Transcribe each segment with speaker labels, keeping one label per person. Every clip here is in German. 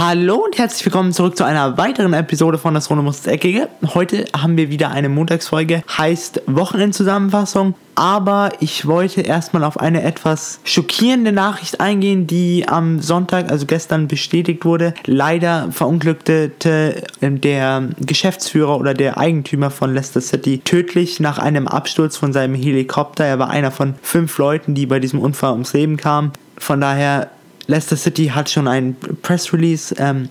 Speaker 1: Hallo und herzlich willkommen zurück zu einer weiteren Episode von Das Runde muss Eckige. Heute haben wir wieder eine Montagsfolge, heißt Wochenendzusammenfassung. Aber ich wollte erstmal auf eine etwas schockierende Nachricht eingehen, die am Sonntag, also gestern, bestätigt wurde. Leider verunglückte der Geschäftsführer oder der Eigentümer von Leicester City tödlich nach einem Absturz von seinem Helikopter. Er war einer von fünf Leuten, die bei diesem Unfall ums Leben kamen. Von daher Leicester City hat schon einen Press Release ähm,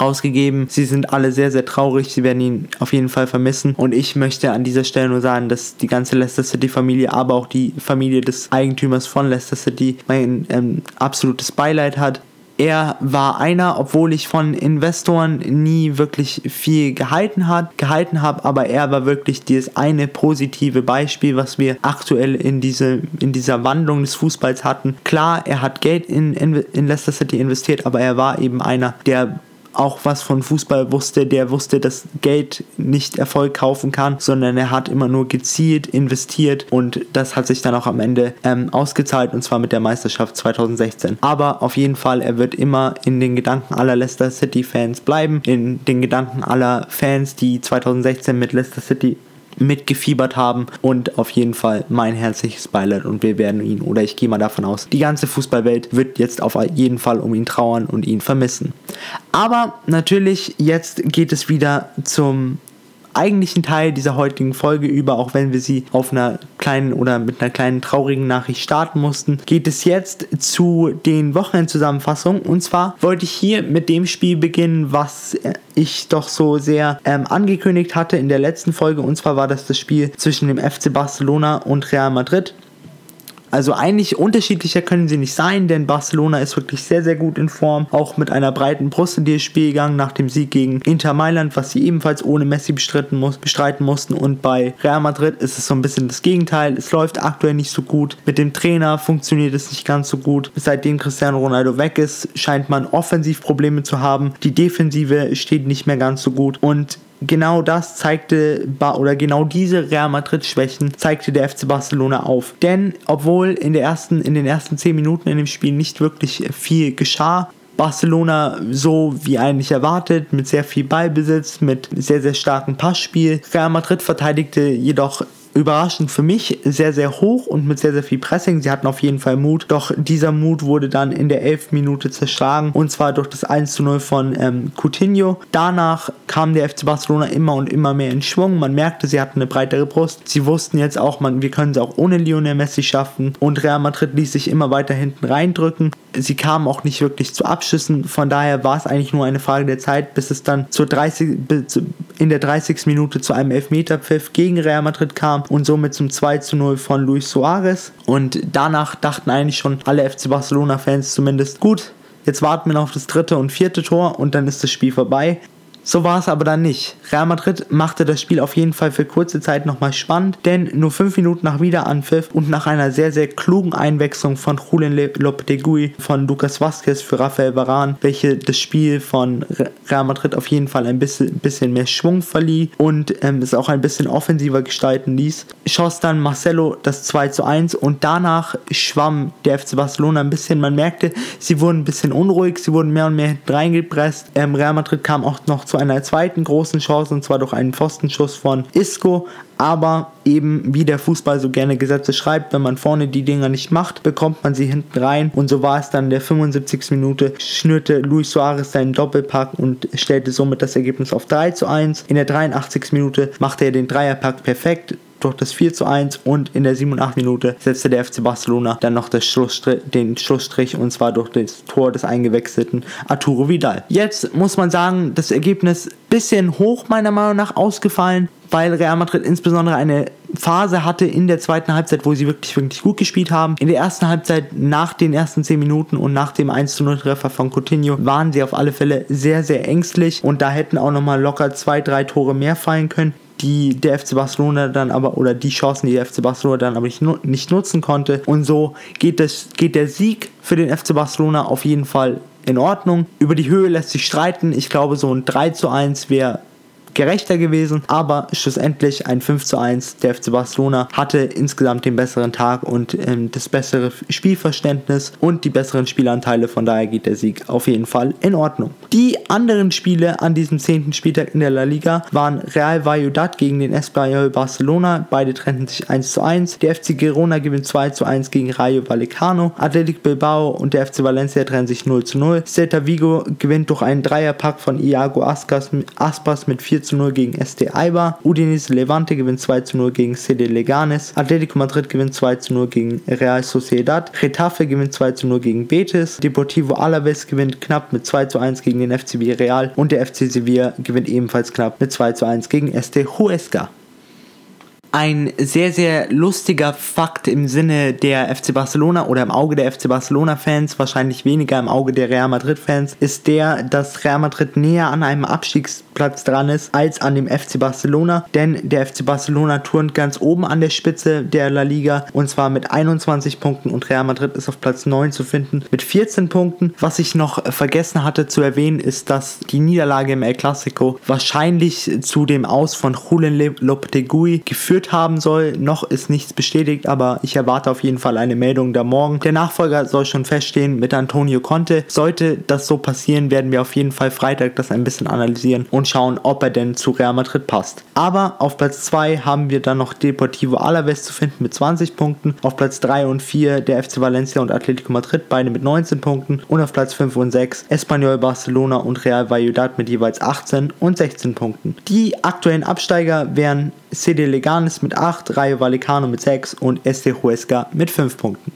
Speaker 1: rausgegeben. Sie sind alle sehr, sehr traurig. Sie werden ihn auf jeden Fall vermissen. Und ich möchte an dieser Stelle nur sagen, dass die ganze Leicester City Familie, aber auch die Familie des Eigentümers von Leicester City mein ähm, absolutes Beileid hat er war einer, obwohl ich von Investoren nie wirklich viel gehalten gehalten habe, aber er war wirklich dieses eine positive Beispiel, was wir aktuell in diese in dieser Wandlung des Fußballs hatten. Klar, er hat Geld in, in Leicester City investiert, aber er war eben einer, der auch was von Fußball wusste, der wusste, dass Geld nicht Erfolg kaufen kann, sondern er hat immer nur gezielt investiert und das hat sich dann auch am Ende ähm, ausgezahlt und zwar mit der Meisterschaft 2016. Aber auf jeden Fall, er wird immer in den Gedanken aller Leicester City Fans bleiben, in den Gedanken aller Fans, die 2016 mit Leicester City mitgefiebert haben und auf jeden Fall mein herzliches Beileid und wir werden ihn, oder ich gehe mal davon aus, die ganze Fußballwelt wird jetzt auf jeden Fall um ihn trauern und ihn vermissen. Aber natürlich, jetzt geht es wieder zum eigentlichen Teil dieser heutigen Folge über, auch wenn wir sie auf einer kleinen oder mit einer kleinen traurigen Nachricht starten mussten, geht es jetzt zu den Wochenendzusammenfassungen. Und zwar wollte ich hier mit dem Spiel beginnen, was ich doch so sehr ähm, angekündigt hatte in der letzten Folge. Und zwar war das das Spiel zwischen dem FC Barcelona und Real Madrid. Also eigentlich unterschiedlicher können sie nicht sein, denn Barcelona ist wirklich sehr, sehr gut in Form. Auch mit einer breiten Brust in dieses Spiel gegangen nach dem Sieg gegen Inter Mailand, was sie ebenfalls ohne Messi bestritten muss, bestreiten mussten. Und bei Real Madrid ist es so ein bisschen das Gegenteil. Es läuft aktuell nicht so gut. Mit dem Trainer funktioniert es nicht ganz so gut. Seitdem Cristiano Ronaldo weg ist, scheint man offensiv Probleme zu haben. Die Defensive steht nicht mehr ganz so gut. Und genau das zeigte, oder genau diese Real Madrid Schwächen zeigte der FC Barcelona auf. Denn obwohl in, der ersten, in den ersten 10 Minuten in dem Spiel nicht wirklich viel geschah, Barcelona so wie eigentlich erwartet, mit sehr viel Ballbesitz, mit sehr, sehr starkem Passspiel. Real Madrid verteidigte jedoch überraschend für mich sehr, sehr hoch und mit sehr, sehr viel Pressing. Sie hatten auf jeden Fall Mut, doch dieser Mut wurde dann in der 11. Minute zerschlagen und zwar durch das 1 zu 0 von ähm, Coutinho. Danach kam der FC Barcelona immer und immer mehr in Schwung. Man merkte, sie hatten eine breitere Brust. Sie wussten jetzt auch, man, wir können es auch ohne Lionel Messi schaffen und Real Madrid ließ sich immer weiter hinten reindrücken. Sie kamen auch nicht wirklich zu Abschüssen, von daher war es eigentlich nur eine Frage der Zeit, bis es dann zur 30, in der 30. Minute zu einem Elfmeterpfiff gegen Real Madrid kam und somit zum 2 zu 0 von Luis Suarez. Und danach dachten eigentlich schon alle FC Barcelona-Fans zumindest, gut, jetzt warten wir noch auf das dritte und vierte Tor und dann ist das Spiel vorbei. So war es aber dann nicht. Real Madrid machte das Spiel auf jeden Fall für kurze Zeit nochmal spannend, denn nur fünf Minuten nach Wiederanpfiff und nach einer sehr, sehr klugen Einwechslung von Julen Lopetegui, von Lucas Vazquez für Rafael Varane, welche das Spiel von Real Madrid auf jeden Fall ein bisschen, bisschen mehr Schwung verlieh und ähm, es auch ein bisschen offensiver gestalten ließ, schoss dann Marcelo das 2 zu 1 und danach schwamm der FC Barcelona ein bisschen. Man merkte, sie wurden ein bisschen unruhig, sie wurden mehr und mehr reingepresst. Ähm, Real Madrid kam auch noch zu einer zweiten großen Chance und zwar durch einen Pfostenschuss von Isco. Aber eben wie der Fußball so gerne Gesetze schreibt, wenn man vorne die Dinger nicht macht, bekommt man sie hinten rein. Und so war es dann in der 75. Minute, schnürte Luis Suarez seinen Doppelpack und stellte somit das Ergebnis auf 3 zu 1. In der 83. Minute machte er den Dreierpack perfekt durch das 4 zu 1 und in der 87 Minute setzte der FC Barcelona dann noch Schlussstrich, den Schlussstrich und zwar durch das Tor des eingewechselten Arturo Vidal. Jetzt muss man sagen, das Ergebnis bisschen hoch meiner Meinung nach ausgefallen, weil Real Madrid insbesondere eine Phase hatte in der zweiten Halbzeit, wo sie wirklich, wirklich gut gespielt haben. In der ersten Halbzeit, nach den ersten 10 Minuten und nach dem 1 0 Treffer von Coutinho, waren sie auf alle Fälle sehr, sehr ängstlich und da hätten auch nochmal locker zwei, drei Tore mehr fallen können die der FC Barcelona dann aber, oder die Chancen, die der FC Barcelona dann aber nicht, nicht nutzen konnte. Und so geht, das, geht der Sieg für den FC Barcelona auf jeden Fall in Ordnung. Über die Höhe lässt sich streiten. Ich glaube, so ein 3 zu 1 wäre gerechter gewesen, aber schlussendlich ein 5 zu 1. Der FC Barcelona hatte insgesamt den besseren Tag und ähm, das bessere Spielverständnis und die besseren Spielanteile, von daher geht der Sieg auf jeden Fall in Ordnung. Die anderen Spiele an diesem 10. Spieltag in der La Liga waren Real Valladolid gegen den Espanyol Barcelona, beide trennten sich 1 zu 1. Der FC Girona gewinnt 2 zu 1 gegen Rayo Vallecano, Athletic Bilbao und der FC Valencia trennen sich 0 zu 0. Celta Vigo gewinnt durch einen Dreierpack von Iago Aspas mit 4 zu 0 gegen ST Aiba. Udinese Levante gewinnt 2 zu 0 gegen CD Leganes. Atletico Madrid gewinnt 2 zu 0 gegen Real Sociedad. Retafe gewinnt 2 zu 0 gegen Betis. Deportivo Alaves gewinnt knapp mit 2 zu 1 gegen den FC Real. Und der FC Sevilla gewinnt ebenfalls knapp mit 2 zu 1 gegen ST Huesca ein sehr, sehr lustiger Fakt im Sinne der FC Barcelona oder im Auge der FC Barcelona-Fans, wahrscheinlich weniger im Auge der Real Madrid-Fans, ist der, dass Real Madrid näher an einem Abstiegsplatz dran ist als an dem FC Barcelona. Denn der FC Barcelona turnt ganz oben an der Spitze der La Liga und zwar mit 21 Punkten und Real Madrid ist auf Platz 9 zu finden mit 14 Punkten. Was ich noch vergessen hatte zu erwähnen, ist, dass die Niederlage im El Clasico wahrscheinlich zu dem Aus von Julen Lopetegui geführt geführt haben soll. Noch ist nichts bestätigt, aber ich erwarte auf jeden Fall eine Meldung da morgen. Der Nachfolger soll schon feststehen mit Antonio Conte. Sollte das so passieren, werden wir auf jeden Fall Freitag das ein bisschen analysieren und schauen, ob er denn zu Real Madrid passt. Aber auf Platz 2 haben wir dann noch Deportivo Alaves zu finden mit 20 Punkten. Auf Platz 3 und 4 der FC Valencia und Atletico Madrid, beide mit 19 Punkten. Und auf Platz 5 und 6 Espanyol Barcelona und Real Valladolid mit jeweils 18 und 16 Punkten. Die aktuellen Absteiger wären CD Leganes mit 8, Rayo Vallecano mit 6 und Este Huesca mit 5 Punkten.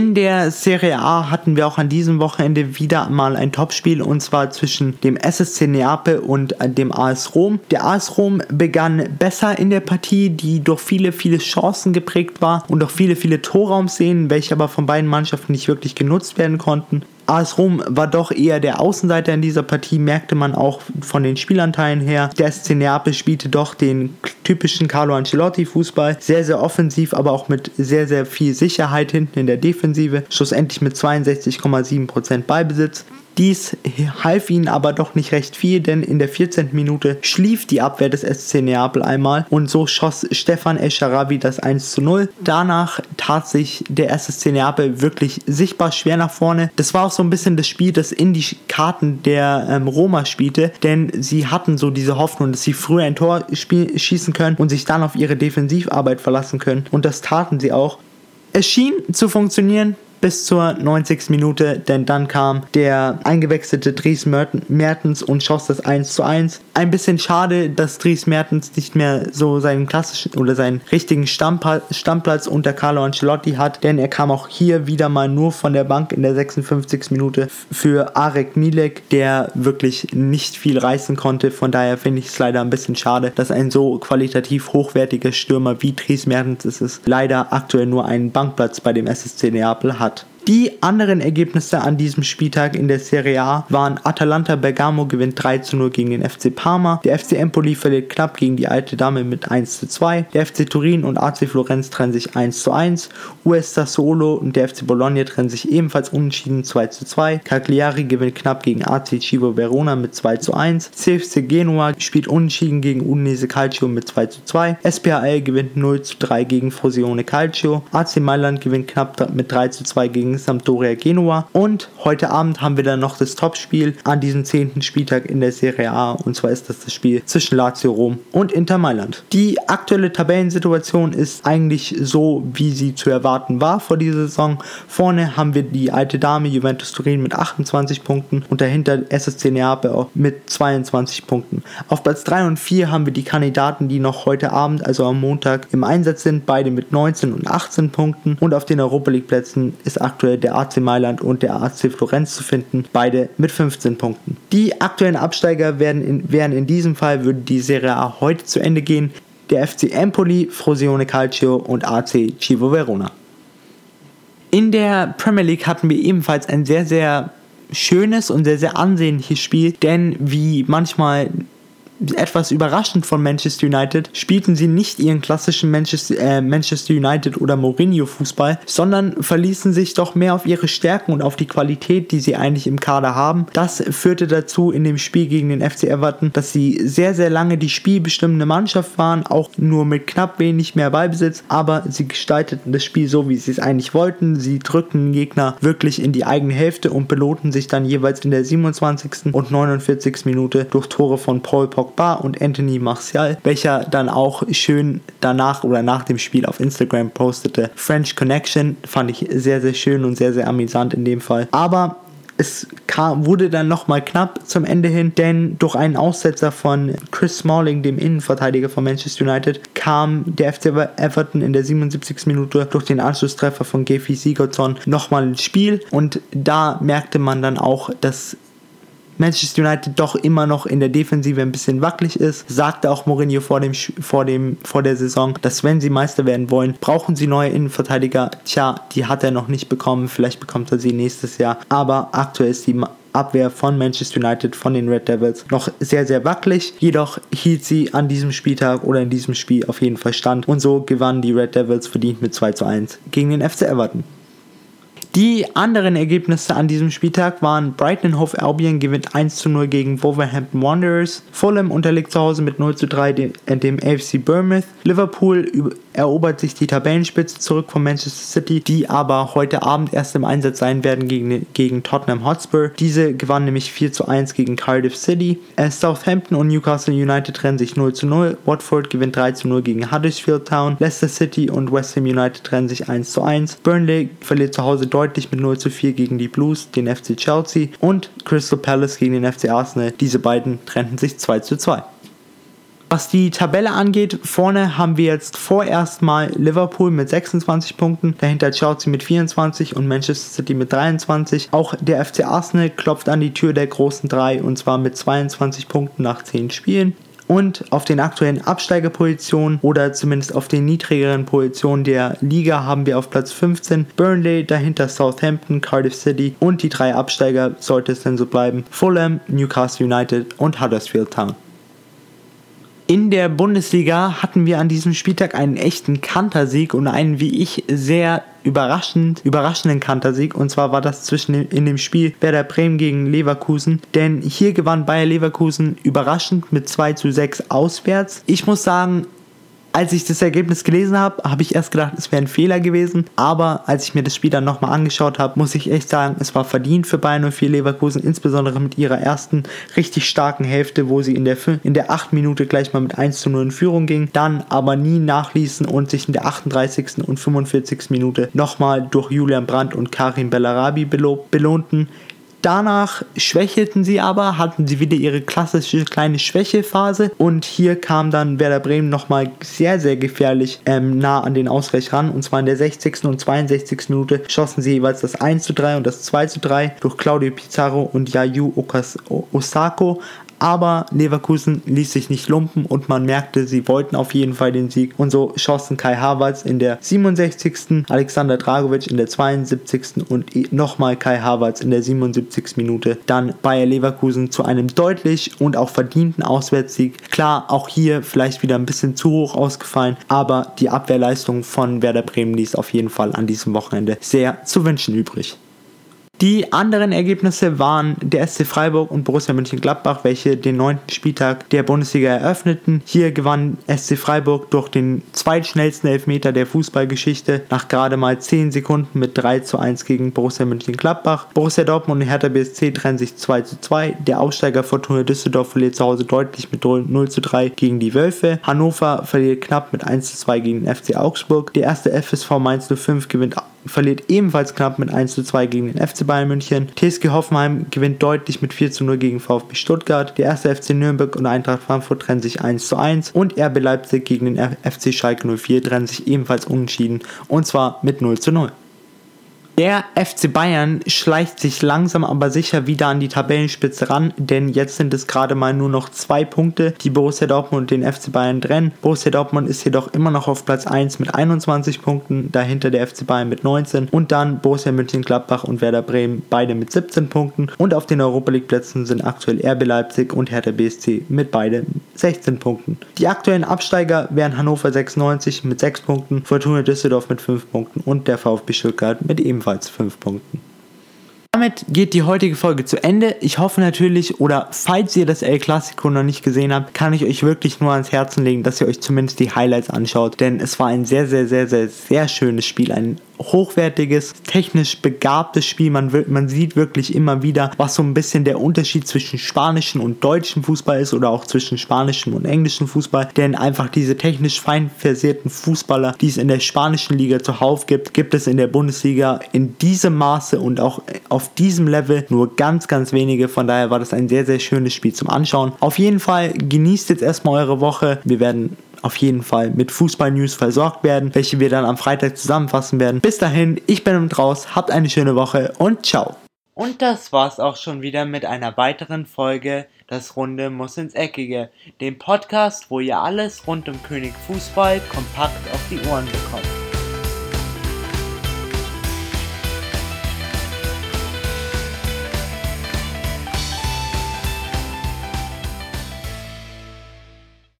Speaker 1: In der Serie A hatten wir auch an diesem Wochenende wieder mal ein Topspiel und zwar zwischen dem SSC Neapel und dem AS Rom. Der AS Rom begann besser in der Partie, die durch viele, viele Chancen geprägt war und durch viele, viele Torraumszenen, welche aber von beiden Mannschaften nicht wirklich genutzt werden konnten. AS Rom war doch eher der Außenseiter in dieser Partie, merkte man auch von den Spielanteilen her. Der SC Neapel spielte doch den typischen Carlo Ancelotti Fußball, sehr, sehr offensiv, aber auch mit sehr, sehr viel Sicherheit hinten in der Defensive. Schlussendlich mit 62,7% Ballbesitz. Dies half ihnen aber doch nicht recht viel, denn in der 14. Minute schlief die Abwehr des SC Neapel einmal und so schoss Stefan Escharabi das 1 zu 0. Danach tat sich der SSC Neapel wirklich sichtbar schwer nach vorne. Das war auch so ein bisschen das Spiel, das in die Karten der ähm, Roma spielte, denn sie hatten so diese Hoffnung, dass sie früher ein Tor schießen können und sich dann auf ihre Defensivarbeit verlassen können und das taten sie auch. Es schien zu funktionieren, bis zur 90. Minute, denn dann kam der eingewechselte Dries Mertens und schoss das 1 zu 1. Ein bisschen schade, dass Dries Mertens nicht mehr so seinen klassischen oder seinen richtigen Stammplatz unter Carlo Ancelotti hat, denn er kam auch hier wieder mal nur von der Bank in der 56. Minute für Arek Milek, der wirklich nicht viel reißen konnte. Von daher finde ich es leider ein bisschen schade, dass ein so qualitativ hochwertiger Stürmer wie Dries Mertens ist es leider aktuell nur einen Bankplatz bei dem SSC Neapel hat. Die anderen Ergebnisse an diesem Spieltag in der Serie A waren Atalanta Bergamo gewinnt 3 zu 0 gegen den FC Parma, der FC Empoli verliert knapp gegen die alte Dame mit 1 zu 2, der FC Turin und AC Florenz trennen sich 1 zu 1, US Sassuolo und der FC Bologna trennen sich ebenfalls unentschieden 2 zu 2, Cagliari gewinnt knapp gegen AC Civo Verona mit 2 zu 1, CFC Genua spielt unentschieden gegen Udinese Calcio mit 2 zu 2, SPAL gewinnt 0 zu 3 gegen Frosinone Calcio, AC Mailand gewinnt knapp mit 3 zu 2 gegen Sampdoria Genua. Und heute Abend haben wir dann noch das Topspiel an diesem 10. Spieltag in der Serie A. Und zwar ist das das Spiel zwischen Lazio Rom und Inter Mailand. Die aktuelle Tabellensituation ist eigentlich so, wie sie zu erwarten war vor dieser Saison. Vorne haben wir die alte Dame Juventus Turin mit 28 Punkten und dahinter SSC Neapel mit 22 Punkten. Auf Platz 3 und 4 haben wir die Kandidaten, die noch heute Abend, also am Montag, im Einsatz sind, beide mit 19 und 18 Punkten. Und auf den Europa League Plätzen ist aktuell aktuell der AC Mailand und der AC Florenz zu finden, beide mit 15 Punkten. Die aktuellen Absteiger werden in, wären in diesem Fall, würde die Serie A heute zu Ende gehen, der FC Empoli, Frosione Calcio und AC Civo Verona. In der Premier League hatten wir ebenfalls ein sehr, sehr schönes und sehr, sehr ansehnliches Spiel, denn wie manchmal etwas überraschend von Manchester United, spielten sie nicht ihren klassischen Manchester, äh, Manchester United oder Mourinho-Fußball, sondern verließen sich doch mehr auf ihre Stärken und auf die Qualität, die sie eigentlich im Kader haben. Das führte dazu in dem Spiel gegen den FC Everton, dass sie sehr, sehr lange die spielbestimmende Mannschaft waren, auch nur mit knapp wenig mehr Ballbesitz, aber sie gestalteten das Spiel so, wie sie es eigentlich wollten. Sie drückten Gegner wirklich in die eigene Hälfte und belohnten sich dann jeweils in der 27. und 49. Minute durch Tore von Paul Pogba und Anthony Martial, welcher dann auch schön danach oder nach dem Spiel auf Instagram postete. French Connection fand ich sehr, sehr schön und sehr, sehr amüsant in dem Fall. Aber es kam, wurde dann nochmal knapp zum Ende hin, denn durch einen Aussetzer von Chris Smalling, dem Innenverteidiger von Manchester United, kam der FC Everton in der 77. Minute durch den Anschlusstreffer von Gefi Sigurdsson nochmal ins Spiel und da merkte man dann auch, dass Manchester United doch immer noch in der Defensive ein bisschen wackelig ist. Sagte auch Mourinho vor, dem, vor, dem, vor der Saison, dass wenn sie Meister werden wollen, brauchen sie neue Innenverteidiger. Tja, die hat er noch nicht bekommen. Vielleicht bekommt er sie nächstes Jahr. Aber aktuell ist die Abwehr von Manchester United, von den Red Devils, noch sehr, sehr wackelig. Jedoch hielt sie an diesem Spieltag oder in diesem Spiel auf jeden Fall stand. Und so gewannen die Red Devils verdient mit 2 zu 1 gegen den FC Everton. Die anderen Ergebnisse an diesem Spieltag waren Brighton Hove Albion gewinnt 1 zu 0 gegen Wolverhampton Wanderers, Fulham unterliegt zu Hause mit 0 zu 3 dem, AFC Bournemouth, Liverpool erobert sich die Tabellenspitze zurück von Manchester City, die aber heute Abend erst im Einsatz sein werden gegen, gegen Tottenham Hotspur. Diese gewannen nämlich 4 zu 1 gegen Cardiff City. Southampton und Newcastle United trennen sich 0 zu 0. Watford gewinnt 3 zu 0 gegen Huddersfield Town. Leicester City und West Ham United trennen sich 1 zu 1. Burnley verliert zu Hause deutlich mit 0 zu 4 gegen die Blues, den FC Chelsea und Crystal Palace gegen den FC Arsenal. Diese beiden trennten sich 2 zu 2. Was die Tabelle angeht, vorne haben wir jetzt vorerst mal Liverpool mit 26 Punkten, dahinter Chelsea mit 24 und Manchester City mit 23. Auch der FC Arsenal klopft an die Tür der großen drei und zwar mit 22 Punkten nach 10 Spielen. Und auf den aktuellen Absteigerpositionen oder zumindest auf den niedrigeren Positionen der Liga haben wir auf Platz 15 Burnley, dahinter Southampton, Cardiff City und die drei Absteiger, sollte es denn so bleiben, Fulham, Newcastle United und Huddersfield Town. In der Bundesliga hatten wir an diesem Spieltag einen echten Kantersieg und einen, wie ich, sehr überraschend, überraschenden Kantersieg. Und zwar war das zwischen dem, in dem Spiel Werder Bremen gegen Leverkusen. Denn hier gewann Bayer Leverkusen überraschend mit 2 zu 6 auswärts. Ich muss sagen, als ich das Ergebnis gelesen habe, habe ich erst gedacht, es wäre ein Fehler gewesen. Aber als ich mir das Spiel dann nochmal angeschaut habe, muss ich echt sagen, es war verdient für Bayern 04 Leverkusen, insbesondere mit ihrer ersten richtig starken Hälfte, wo sie in der, in der 8 Minute gleich mal mit 1 zu 0 in Führung ging, dann aber nie nachließen und sich in der 38. und 45. Minute nochmal durch Julian Brandt und Karim Bellarabi belohnten. Danach schwächelten sie aber, hatten sie wieder ihre klassische kleine Schwächephase und hier kam dann Werder Bremen nochmal sehr, sehr gefährlich ähm, nah an den Ausgleich ran und zwar in der 60. und 62. Minute schossen sie jeweils das 1 zu 3 und das 2 zu 3 durch Claudio Pizarro und Yayu Osako aber Leverkusen ließ sich nicht lumpen und man merkte, sie wollten auf jeden Fall den Sieg und so schossen Kai Havertz in der 67., Alexander Dragovic in der 72. und nochmal Kai Havertz in der 77. Minute dann Bayer Leverkusen zu einem deutlich und auch verdienten Auswärtssieg. Klar, auch hier vielleicht wieder ein bisschen zu hoch ausgefallen, aber die Abwehrleistung von Werder Bremen ließ auf jeden Fall an diesem Wochenende sehr zu wünschen übrig. Die anderen Ergebnisse waren der SC Freiburg und Borussia Mönchengladbach, welche den neunten Spieltag der Bundesliga eröffneten. Hier gewann SC Freiburg durch den zweitschnellsten Elfmeter der Fußballgeschichte nach gerade mal 10 Sekunden mit 3 zu 1 gegen Borussia Mönchengladbach. Borussia Dortmund und Hertha BSC trennen sich 2 zu 2. Der Aussteiger Fortuna Düsseldorf verliert zu Hause deutlich mit 0 zu 3 gegen die Wölfe. Hannover verliert knapp mit 1 zu 2 gegen den FC Augsburg. Der erste FSV Mainz 05 gewinnt verliert ebenfalls knapp mit 1 zu 2 gegen den FC Bayern München. TSG Hoffenheim gewinnt deutlich mit 4 zu 0 gegen VfB Stuttgart. Der erste FC Nürnberg und Eintracht Frankfurt trennen sich 1 zu 1 und RB Leipzig gegen den FC Schalke 04 trennen sich ebenfalls unentschieden und zwar mit 0 zu 0. Der FC Bayern schleicht sich langsam aber sicher wieder an die Tabellenspitze ran, denn jetzt sind es gerade mal nur noch zwei Punkte, die Borussia Dortmund und den FC Bayern trennen. Borussia Dortmund ist jedoch immer noch auf Platz 1 mit 21 Punkten, dahinter der FC Bayern mit 19 und dann Borussia Mönchengladbach und Werder Bremen beide mit 17 Punkten und auf den Europa League Plätzen sind aktuell RB Leipzig und Hertha BSC mit beide 16 Punkten. Die aktuellen Absteiger wären Hannover 96 mit 6 Punkten, Fortuna Düsseldorf mit 5 Punkten und der VfB Stuttgart mit ebenfalls ebenfalls 5 Punkten. Damit geht die heutige Folge zu Ende. Ich hoffe natürlich, oder falls ihr das El Clasico noch nicht gesehen habt, kann ich euch wirklich nur ans Herzen legen, dass ihr euch zumindest die Highlights anschaut. Denn es war ein sehr, sehr, sehr, sehr, sehr schönes Spiel. Ein hochwertiges, technisch begabtes Spiel. Man, wird, man sieht wirklich immer wieder, was so ein bisschen der Unterschied zwischen spanischen und deutschen Fußball ist oder auch zwischen spanischem und englischem Fußball. Denn einfach diese technisch fein versierten Fußballer, die es in der spanischen Liga zuhauf gibt, gibt es in der Bundesliga in diesem Maße und auch auf diesem Level nur ganz, ganz wenige. Von daher war das ein sehr, sehr schönes Spiel zum Anschauen. Auf jeden Fall genießt jetzt erstmal eure Woche. Wir werden auf jeden Fall mit Fußball-News versorgt werden, welche wir dann am Freitag zusammenfassen werden. Bis dahin, ich bin im Draus, habt eine schöne Woche und ciao. Und das war's auch schon wieder mit einer weiteren Folge Das Runde muss ins Eckige, dem Podcast, wo ihr alles rund um König Fußball kompakt auf die Ohren bekommt.